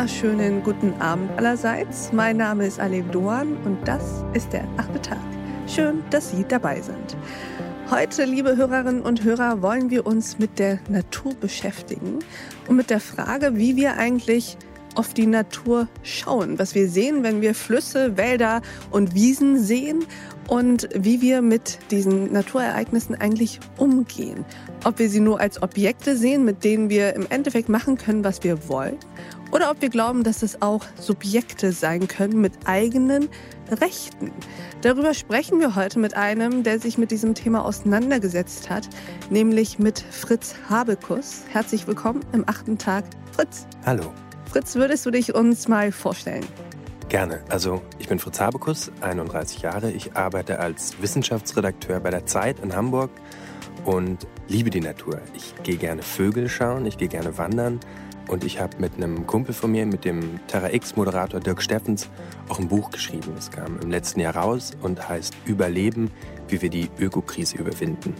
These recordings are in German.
wunderschönen guten Abend allerseits. Mein Name ist Alev Doan und das ist der achte Tag. Schön, dass Sie dabei sind. Heute, liebe Hörerinnen und Hörer, wollen wir uns mit der Natur beschäftigen und mit der Frage, wie wir eigentlich auf die Natur schauen, was wir sehen, wenn wir Flüsse, Wälder und Wiesen sehen und wie wir mit diesen Naturereignissen eigentlich umgehen. Ob wir sie nur als Objekte sehen, mit denen wir im Endeffekt machen können, was wir wollen, oder ob wir glauben, dass es auch Subjekte sein können mit eigenen Rechten. Darüber sprechen wir heute mit einem, der sich mit diesem Thema auseinandergesetzt hat, nämlich mit Fritz Habekus. Herzlich willkommen im achten Tag, Fritz. Hallo. Fritz, würdest du dich uns mal vorstellen? Gerne. Also ich bin Fritz Habekus, 31 Jahre. Ich arbeite als Wissenschaftsredakteur bei der Zeit in Hamburg und liebe die Natur. Ich gehe gerne Vögel schauen, ich gehe gerne wandern und ich habe mit einem Kumpel von mir, mit dem Terra X-Moderator Dirk Steffens, auch ein Buch geschrieben. Es kam im letzten Jahr raus und heißt Überleben, wie wir die Ökokrise überwinden.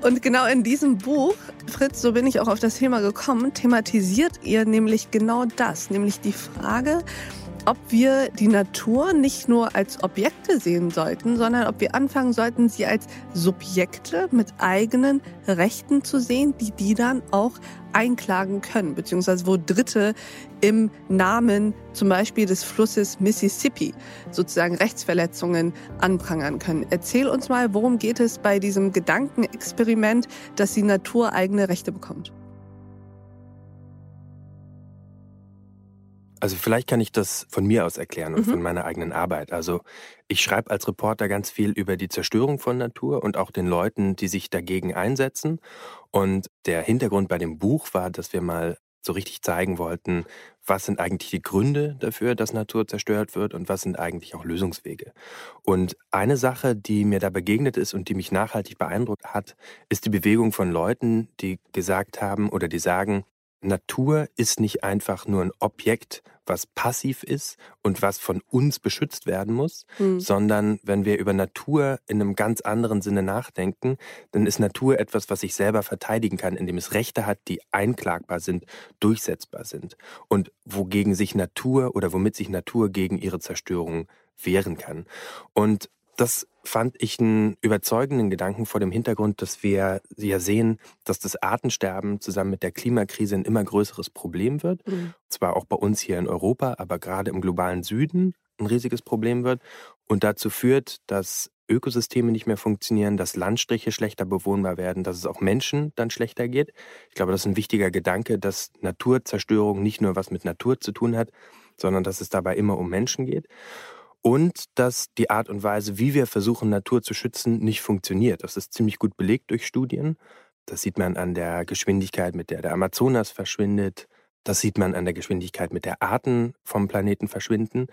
Und genau in diesem Buch, Fritz, so bin ich auch auf das Thema gekommen, thematisiert ihr nämlich genau das, nämlich die Frage, ob wir die Natur nicht nur als Objekte sehen sollten, sondern ob wir anfangen sollten, sie als Subjekte mit eigenen Rechten zu sehen, die die dann auch einklagen können, beziehungsweise wo Dritte im Namen zum Beispiel des Flusses Mississippi sozusagen Rechtsverletzungen anprangern können. Erzähl uns mal, worum geht es bei diesem Gedankenexperiment, dass die Natur eigene Rechte bekommt? Also vielleicht kann ich das von mir aus erklären und mhm. von meiner eigenen Arbeit. Also ich schreibe als Reporter ganz viel über die Zerstörung von Natur und auch den Leuten, die sich dagegen einsetzen. Und der Hintergrund bei dem Buch war, dass wir mal so richtig zeigen wollten, was sind eigentlich die Gründe dafür, dass Natur zerstört wird und was sind eigentlich auch Lösungswege. Und eine Sache, die mir da begegnet ist und die mich nachhaltig beeindruckt hat, ist die Bewegung von Leuten, die gesagt haben oder die sagen, Natur ist nicht einfach nur ein Objekt, was passiv ist und was von uns beschützt werden muss, mhm. sondern wenn wir über Natur in einem ganz anderen Sinne nachdenken, dann ist Natur etwas, was sich selber verteidigen kann, indem es Rechte hat, die einklagbar sind, durchsetzbar sind und wogegen sich Natur oder womit sich Natur gegen ihre Zerstörung wehren kann. Und das fand ich einen überzeugenden Gedanken vor dem Hintergrund, dass wir ja sehen, dass das Artensterben zusammen mit der Klimakrise ein immer größeres Problem wird. Mhm. Zwar auch bei uns hier in Europa, aber gerade im globalen Süden ein riesiges Problem wird und dazu führt, dass Ökosysteme nicht mehr funktionieren, dass Landstriche schlechter bewohnbar werden, dass es auch Menschen dann schlechter geht. Ich glaube, das ist ein wichtiger Gedanke, dass Naturzerstörung nicht nur was mit Natur zu tun hat, sondern dass es dabei immer um Menschen geht und dass die Art und Weise, wie wir versuchen, Natur zu schützen, nicht funktioniert. Das ist ziemlich gut belegt durch Studien. Das sieht man an der Geschwindigkeit, mit der der Amazonas verschwindet. Das sieht man an der Geschwindigkeit, mit der Arten vom Planeten verschwinden.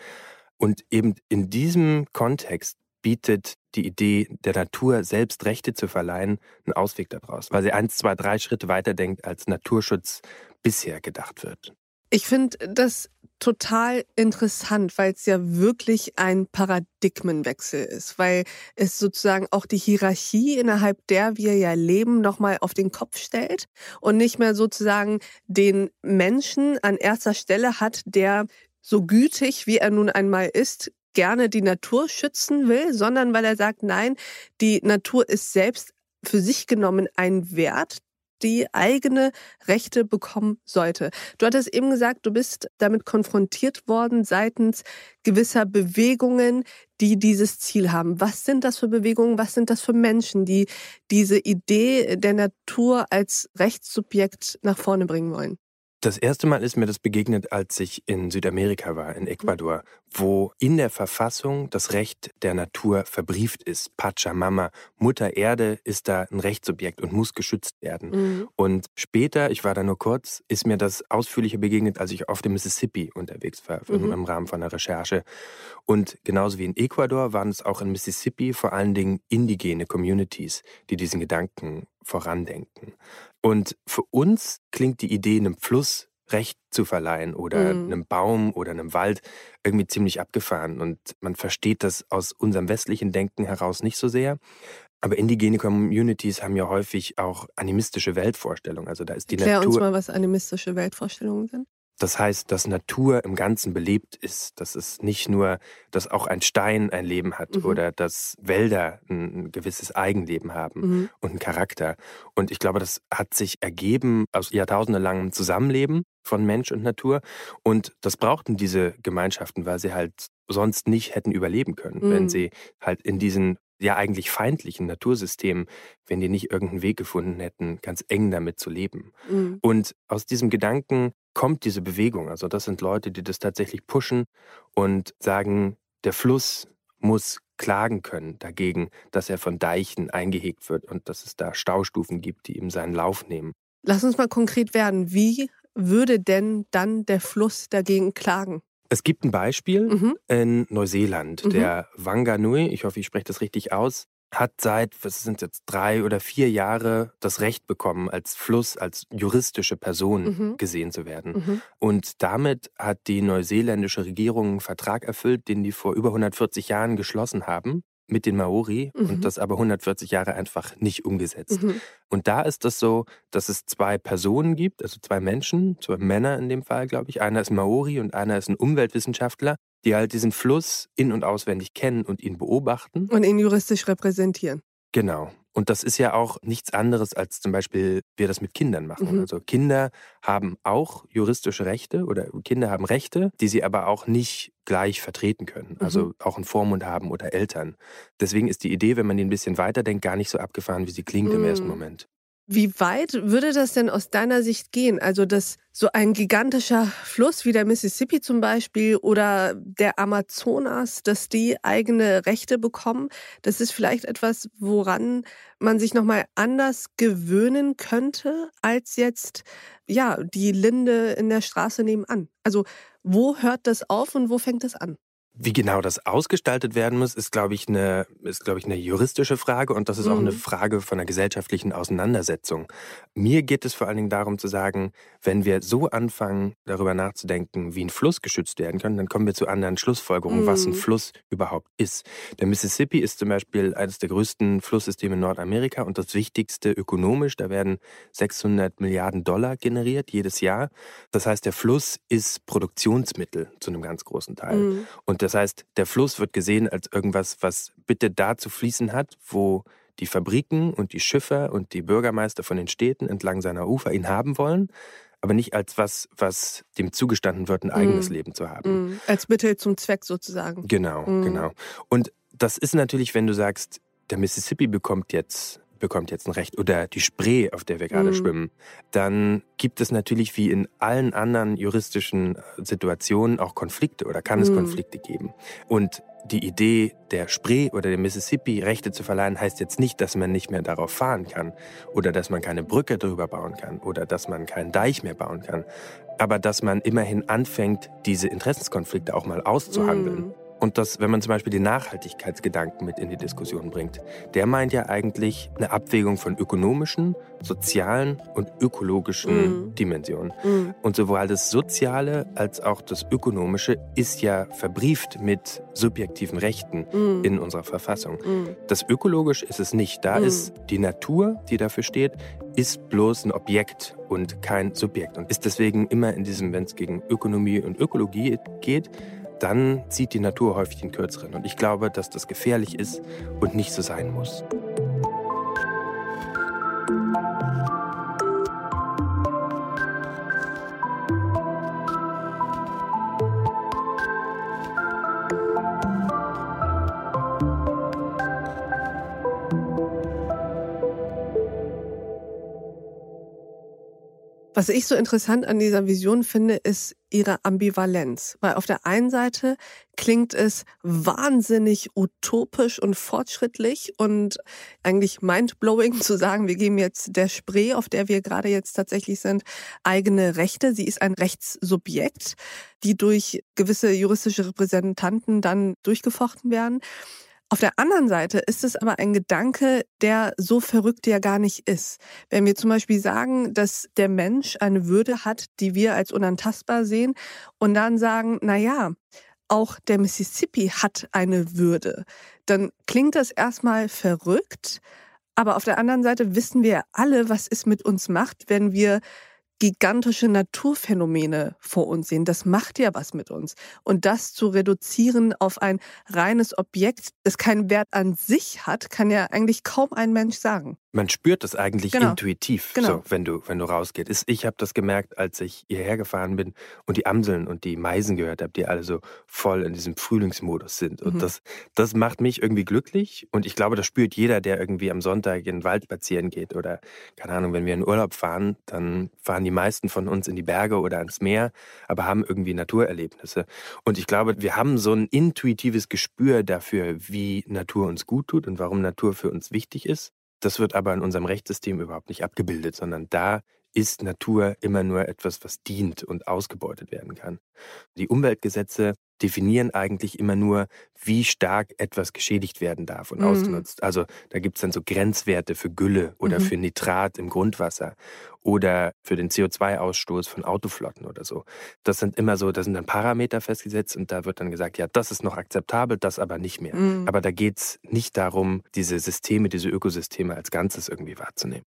Und eben in diesem Kontext bietet die Idee der Natur selbst Rechte zu verleihen einen Ausweg daraus, weil sie eins, zwei, drei Schritte weiter denkt, als Naturschutz bisher gedacht wird. Ich finde das total interessant, weil es ja wirklich ein Paradigmenwechsel ist, weil es sozusagen auch die Hierarchie, innerhalb der wir ja leben, nochmal auf den Kopf stellt und nicht mehr sozusagen den Menschen an erster Stelle hat, der so gütig, wie er nun einmal ist, gerne die Natur schützen will, sondern weil er sagt, nein, die Natur ist selbst für sich genommen ein Wert, die eigene Rechte bekommen sollte. Du hattest eben gesagt, du bist damit konfrontiert worden seitens gewisser Bewegungen, die dieses Ziel haben. Was sind das für Bewegungen? Was sind das für Menschen, die diese Idee der Natur als Rechtssubjekt nach vorne bringen wollen? Das erste Mal ist mir das begegnet, als ich in Südamerika war, in mhm. Ecuador, wo in der Verfassung das Recht der Natur verbrieft ist. Pachamama, Mutter Erde ist da ein Rechtssubjekt und muss geschützt werden. Mhm. Und später, ich war da nur kurz, ist mir das ausführlicher begegnet, als ich auf dem Mississippi unterwegs war, mhm. im Rahmen von einer Recherche. Und genauso wie in Ecuador waren es auch in Mississippi vor allen Dingen indigene Communities, die diesen Gedanken vorandenken. Und für uns klingt die Idee, einem Fluss Recht zu verleihen oder mhm. einem Baum oder einem Wald irgendwie ziemlich abgefahren. Und man versteht das aus unserem westlichen Denken heraus nicht so sehr. Aber indigene Communities haben ja häufig auch animistische Weltvorstellungen. Also da ist die Erklär Natur. uns mal, was animistische Weltvorstellungen sind. Das heißt, dass Natur im Ganzen belebt ist, dass es nicht nur, dass auch ein Stein ein Leben hat mhm. oder dass Wälder ein, gewisses Eigenleben haben mhm. und einen Charakter. Und ich glaube, das hat sich ergeben aus jahrtausendelangem Zusammenleben von Mensch und Natur. Und das brauchten diese Gemeinschaften, weil sie halt sonst nicht hätten überleben können, mhm. wenn sie halt in diesen ja eigentlich feindlichen Natursystemen, wenn die nicht irgendeinen Weg gefunden hätten, ganz eng damit zu leben. Mhm. Und aus diesem Gedanken kommt diese Bewegung. Also das sind Leute, die das tatsächlich pushen und sagen, der Fluss muss klagen können dagegen, dass er von Deichen eingehegt wird und dass es da Staustufen gibt, die ihm seinen Lauf nehmen. Lass uns mal konkret werden. Wie würde denn dann der Fluss dagegen klagen? Es gibt ein Beispiel mhm. in Neuseeland. Mhm. Der Wanganui, ich hoffe, ich spreche das richtig aus, hat seit, was sind jetzt, drei oder vier Jahre das Recht bekommen, als Fluss, als juristische Person mhm. gesehen zu werden. Mhm. Und damit hat die neuseeländische Regierung einen Vertrag erfüllt, den die vor über 140 Jahren geschlossen haben mit den Maori mhm. und das aber 140 Jahre einfach nicht umgesetzt. Mhm. Und da ist das so, dass es zwei Personen gibt, also zwei Menschen, zwei Männer in dem Fall, glaube ich. Einer ist Maori und einer ist ein Umweltwissenschaftler, die halt diesen Fluss in- und auswendig kennen und ihn beobachten. Und ihn juristisch repräsentieren. Genau. Und das ist ja auch nichts anderes, als zum Beispiel wir das mit Kindern machen. Mhm. Also Kinder haben auch juristische Rechte oder Kinder haben Rechte, die sie aber auch nicht gleich vertreten können. Also mhm. auch einen Vormund haben oder Eltern. Deswegen ist die Idee, wenn man die ein bisschen weiterdenkt, gar nicht so abgefahren, wie sie klingt mhm. im ersten Moment. Wie weit würde das denn aus deiner Sicht gehen? Also, dass so ein gigantischer Fluss wie der Mississippi zum Beispiel oder der Amazonas, dass die eigene Rechte bekommen, das ist vielleicht etwas, woran man sich nochmal anders gewöhnen könnte, als jetzt, ja, die Linde in der Straße nebenan. Also, wo hört das auf und wo fängt es an? Wie genau das ausgestaltet werden muss, ist, glaube ich, eine, ist, glaube ich, eine juristische Frage und das ist mhm. auch eine mhm. Frage von einer gesellschaftlichen Auseinandersetzung. Mir geht es vor allen Dingen darum zu sagen, wenn wir so anfangen, darüber nachzudenken, wie ein Fluss geschützt werden kann, dann kommen wir zu anderen Schlussfolgerungen, mhm. was ein mhm. Fluss überhaupt ist. Der Mississippi ist zum Beispiel eines der größten Flusssysteme in Nordamerika und das wichtigste ökonomisch. Da werden 600 Milliarden Dollar generiert jedes Jahr. Das heißt, der Fluss ist Produktionsmittel zu einem ganz großen Teil. Mhm. Und das heißt, der Fluss wird gesehen als irgendwas, was bitte da zu fließen hat, wo die Fabriken und die Schiffer und die Bürgermeister von den Städten entlang seiner Ufer ihn haben wollen, aber nicht als was, was dem zugestanden wird, ein eigenes mm. Leben zu haben. Mm. Als Mittel zum Zweck sozusagen. Genau, mm. genau. Und das ist natürlich, wenn du sagst, der Mississippi bekommt jetzt bekommt jetzt ein Recht oder die Spree, auf der wir gerade mhm. schwimmen, dann gibt es natürlich wie in allen anderen juristischen Situationen auch Konflikte oder kann es mhm. Konflikte geben. Und die Idee der Spree oder der Mississippi Rechte zu verleihen, heißt jetzt nicht, dass man nicht mehr darauf fahren kann oder dass man keine Brücke drüber bauen kann oder dass man keinen Deich mehr bauen kann, aber dass man immerhin anfängt, diese Interessenskonflikte auch mal auszuhandeln. Mhm. Und dass, wenn man zum Beispiel den Nachhaltigkeitsgedanken mit in die Diskussion bringt, der meint ja eigentlich eine Abwägung von ökonomischen, sozialen und ökologischen mm. Dimensionen. Mm. Und sowohl das Soziale als auch das Ökonomische ist ja verbrieft mit subjektiven Rechten mm. in unserer Verfassung. Mm. Das Ökologische ist es nicht. Da mm. ist die Natur, die dafür steht, ist bloß ein Objekt und kein Subjekt und ist deswegen immer in diesem, wenn es gegen Ökonomie und Ökologie geht, dann zieht die Natur häufig den Kürzeren. Und ich glaube, dass das gefährlich ist und nicht so sein muss. Was ich so interessant an dieser Vision finde, ist ihre Ambivalenz. Weil auf der einen Seite klingt es wahnsinnig utopisch und fortschrittlich und eigentlich mindblowing zu sagen, wir geben jetzt der Spree, auf der wir gerade jetzt tatsächlich sind, eigene Rechte. Sie ist ein Rechtssubjekt, die durch gewisse juristische Repräsentanten dann durchgefochten werden. Auf der anderen Seite ist es aber ein Gedanke, der so verrückt ja gar nicht ist. Wenn wir zum Beispiel sagen, dass der Mensch eine Würde hat, die wir als unantastbar sehen, und dann sagen, na ja, auch der Mississippi hat eine Würde, dann klingt das erstmal verrückt. Aber auf der anderen Seite wissen wir alle, was es mit uns macht, wenn wir gigantische Naturphänomene vor uns sehen. Das macht ja was mit uns. Und das zu reduzieren auf ein reines Objekt, das keinen Wert an sich hat, kann ja eigentlich kaum ein Mensch sagen. Man spürt das eigentlich genau. intuitiv, genau. So, wenn du wenn du rausgehst. Ich habe das gemerkt, als ich hierher gefahren bin und die Amseln und die Meisen gehört habe, die alle so voll in diesem Frühlingsmodus sind. Und mhm. das das macht mich irgendwie glücklich. Und ich glaube, das spürt jeder, der irgendwie am Sonntag in den Wald spazieren geht oder keine Ahnung, wenn wir in Urlaub fahren, dann fahren die meisten von uns in die Berge oder ans Meer, aber haben irgendwie Naturerlebnisse. Und ich glaube, wir haben so ein intuitives Gespür dafür, wie Natur uns gut tut und warum Natur für uns wichtig ist. Das wird aber in unserem Rechtssystem überhaupt nicht abgebildet, sondern da ist Natur immer nur etwas, was dient und ausgebeutet werden kann. Die Umweltgesetze definieren eigentlich immer nur, wie stark etwas geschädigt werden darf und mhm. ausgenutzt. Also da gibt es dann so Grenzwerte für Gülle oder mhm. für Nitrat im Grundwasser oder für den CO2-Ausstoß von Autoflotten oder so. Das sind immer so, da sind dann Parameter festgesetzt und da wird dann gesagt, ja, das ist noch akzeptabel, das aber nicht mehr. Mhm. Aber da geht es nicht darum, diese Systeme, diese Ökosysteme als Ganzes irgendwie wahrzunehmen.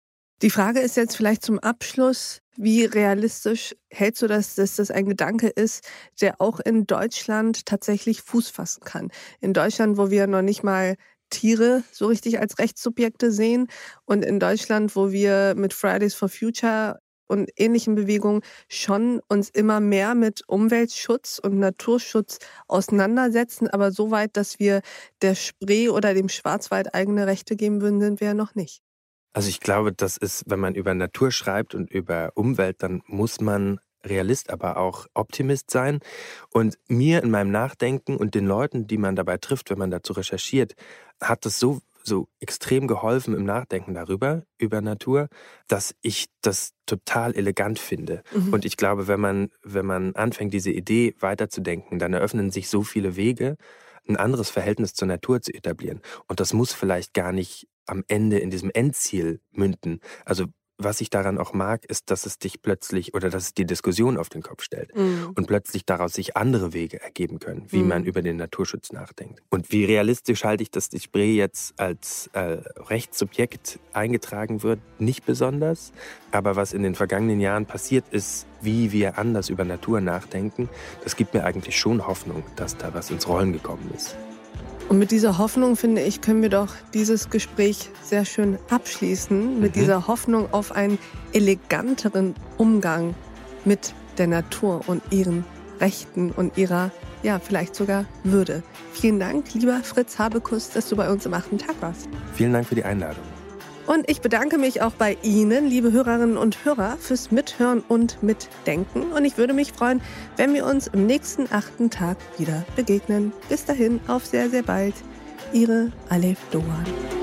Die Frage ist jetzt vielleicht zum Abschluss, wie realistisch hältst du das, dass das ein Gedanke ist, der auch in Deutschland tatsächlich Fuß fassen kann? In Deutschland, wo wir noch nicht mal Tiere so richtig als Rechtssubjekte sehen und in Deutschland, wo wir mit Fridays for Future und ähnlichen Bewegungen schon uns immer mehr mit Umweltschutz und Naturschutz auseinandersetzen, aber so weit, dass wir der Spree oder dem Schwarzwald eigene Rechte geben würden, sind wir ja noch nicht. Also ich glaube, das ist, wenn man über Natur schreibt und über Umwelt, dann muss man Realist, aber auch Optimist sein. Und mir in meinem Nachdenken und den Leuten, die man dabei trifft, wenn man dazu recherchiert, hat das so so extrem geholfen im Nachdenken darüber, über Natur, dass ich das total elegant finde. Mhm. Und ich glaube, wenn man, wenn man anfängt, diese Idee weiterzudenken, dann eröffnen sich so viele Wege, ein anderes Verhältnis zur Natur zu etablieren. Und das muss vielleicht gar nicht am Ende in diesem Endziel münden. Also was ich daran auch mag, ist, dass es dich plötzlich oder dass es die Diskussion auf den Kopf stellt mhm. und plötzlich daraus sich andere Wege ergeben können, wie mhm. man über den Naturschutz nachdenkt. Und wie realistisch halte ich, dass die Spree jetzt als äh, Rechtssubjekt eingetragen wird, nicht besonders. Aber was in den vergangenen Jahren passiert ist, wie wir anders über Natur nachdenken, das gibt mir eigentlich schon Hoffnung, dass da was ins Rollen gekommen ist. Und mit dieser Hoffnung, finde ich, können wir doch dieses Gespräch sehr schön abschließen. Mit mhm. dieser Hoffnung auf einen eleganteren Umgang mit der Natur und ihren Rechten und ihrer, ja, vielleicht sogar Würde. Vielen Dank, lieber Fritz Habekus, dass du bei uns im achten Tag warst. Vielen Dank für die Einladung. Und ich bedanke mich auch bei Ihnen, liebe Hörerinnen und Hörer, fürs Mithören und Mitdenken. Und ich würde mich freuen, wenn wir uns im nächsten achten Tag wieder begegnen. Bis dahin, auf sehr, sehr bald. Ihre Alef Doan.